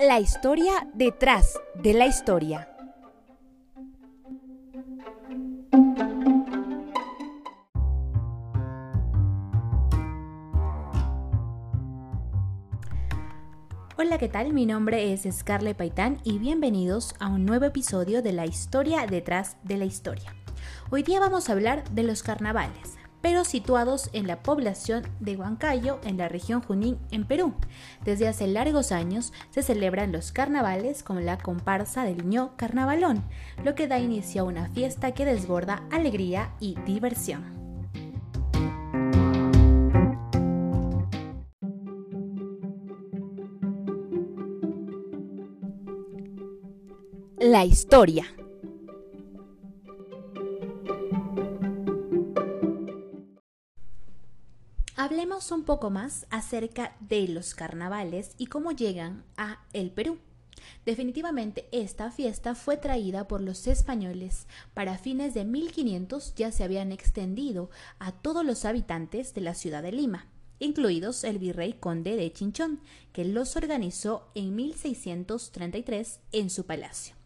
La historia detrás de la historia. Hola, ¿qué tal? Mi nombre es Scarlett Paitán y bienvenidos a un nuevo episodio de La historia detrás de la historia. Hoy día vamos a hablar de los carnavales, pero situados en la población de Huancayo, en la región Junín, en Perú. Desde hace largos años se celebran los carnavales con la comparsa del ño carnavalón, lo que da inicio a una fiesta que desborda alegría y diversión. La historia. Hablemos un poco más acerca de los carnavales y cómo llegan a el Perú. Definitivamente esta fiesta fue traída por los españoles. Para fines de 1500 ya se habían extendido a todos los habitantes de la ciudad de Lima, incluidos el virrey conde de Chinchón, que los organizó en 1633 en su palacio.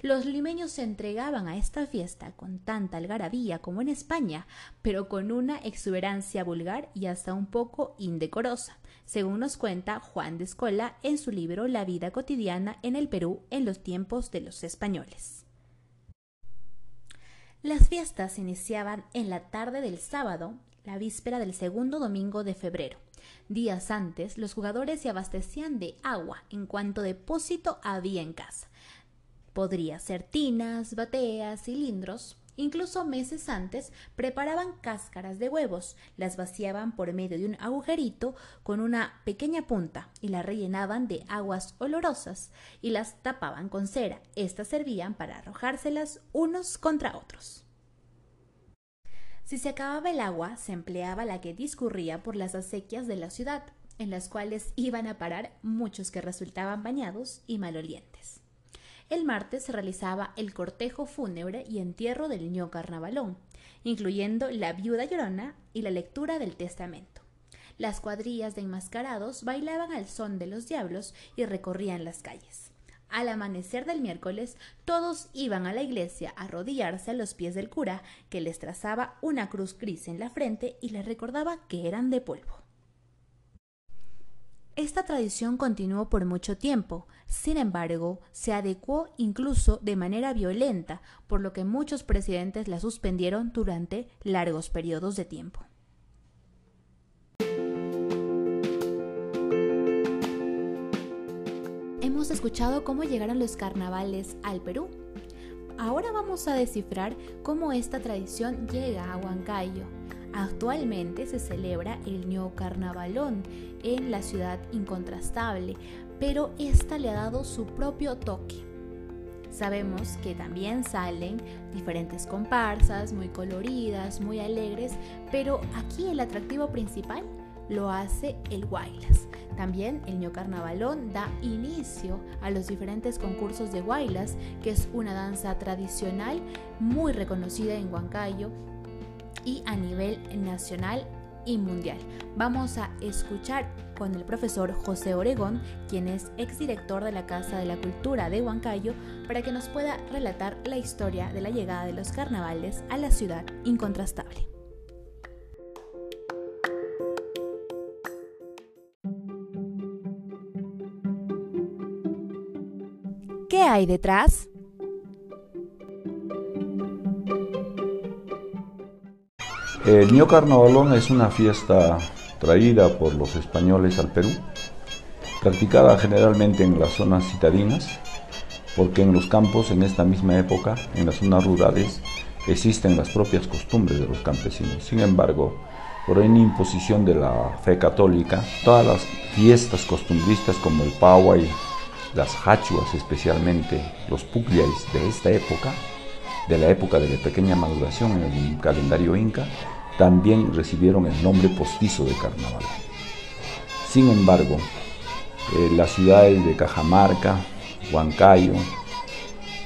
Los limeños se entregaban a esta fiesta con tanta algarabía como en España, pero con una exuberancia vulgar y hasta un poco indecorosa, según nos cuenta Juan de Escola en su libro La vida cotidiana en el Perú en los tiempos de los españoles. Las fiestas se iniciaban en la tarde del sábado, la víspera del segundo domingo de febrero. Días antes, los jugadores se abastecían de agua en cuanto depósito había en casa. Podría ser tinas, bateas, cilindros. Incluso meses antes preparaban cáscaras de huevos, las vaciaban por medio de un agujerito con una pequeña punta y las rellenaban de aguas olorosas y las tapaban con cera. Estas servían para arrojárselas unos contra otros. Si se acababa el agua, se empleaba la que discurría por las acequias de la ciudad, en las cuales iban a parar muchos que resultaban bañados y malolientes. El martes se realizaba el cortejo fúnebre y entierro del ño carnavalón, incluyendo la viuda llorona y la lectura del testamento. Las cuadrillas de enmascarados bailaban al son de los diablos y recorrían las calles. Al amanecer del miércoles, todos iban a la iglesia a arrodillarse a los pies del cura, que les trazaba una cruz gris en la frente y les recordaba que eran de polvo. Esta tradición continuó por mucho tiempo, sin embargo, se adecuó incluso de manera violenta, por lo que muchos presidentes la suspendieron durante largos periodos de tiempo. Hemos escuchado cómo llegaron los carnavales al Perú. Ahora vamos a descifrar cómo esta tradición llega a Huancayo, Actualmente se celebra el Ño Carnavalón en la ciudad incontrastable, pero esta le ha dado su propio toque. Sabemos que también salen diferentes comparsas muy coloridas, muy alegres, pero aquí el atractivo principal lo hace el Guaylas. También el Ño Carnavalón da inicio a los diferentes concursos de Guaylas, que es una danza tradicional muy reconocida en Huancayo y a nivel nacional y mundial. Vamos a escuchar con el profesor José Oregón, quien es exdirector de la Casa de la Cultura de Huancayo, para que nos pueda relatar la historia de la llegada de los carnavales a la ciudad incontrastable. ¿Qué hay detrás? El Ño Carnavalón es una fiesta traída por los españoles al Perú, practicada generalmente en las zonas citadinas, porque en los campos, en esta misma época, en las zonas rurales, existen las propias costumbres de los campesinos. Sin embargo, por una imposición de la fe católica, todas las fiestas costumbristas como el Pauay, las hachuas especialmente, los pugliais de esta época, de la época de la pequeña maduración en el calendario inca, también recibieron el nombre postizo de carnaval. Sin embargo, eh, las ciudades de Cajamarca, Huancayo,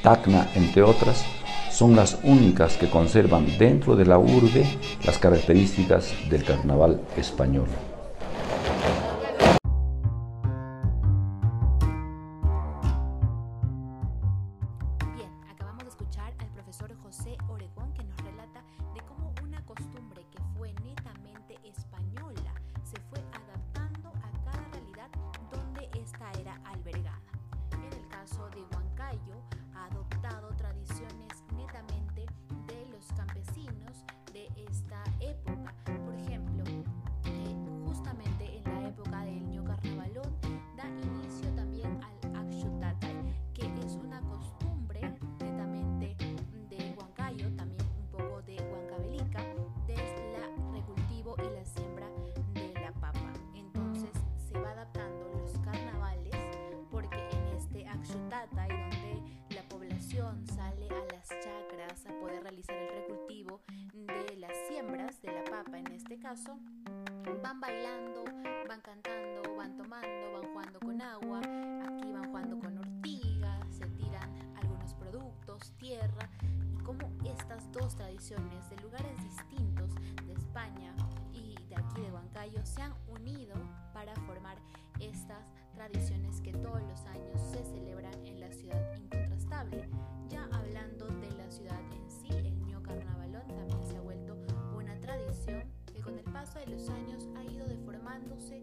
Tacna, entre otras, son las únicas que conservan dentro de la urbe las características del carnaval español. is that van bailando, van cantando, van tomando, van jugando con agua, aquí van jugando con ortigas, se tiran algunos productos, tierra, y cómo estas dos tradiciones de lugares distintos de España y de aquí de Huancayo se han unido para formar estas tradiciones que todos los años de los años ha ido deformándose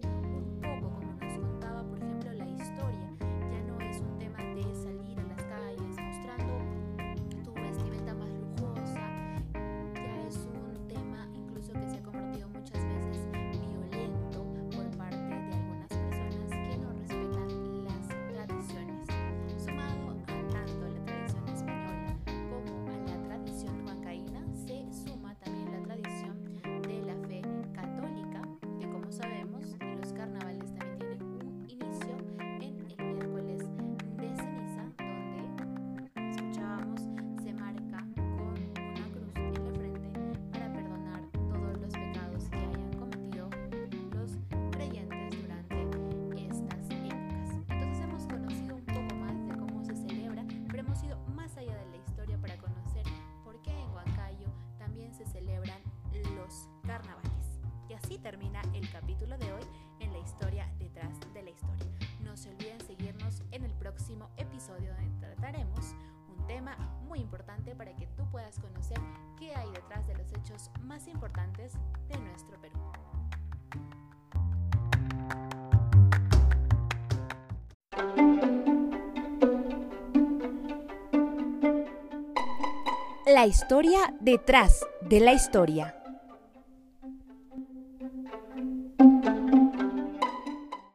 importante para que tú puedas conocer qué hay detrás de los hechos más importantes de nuestro Perú. La historia detrás de la historia.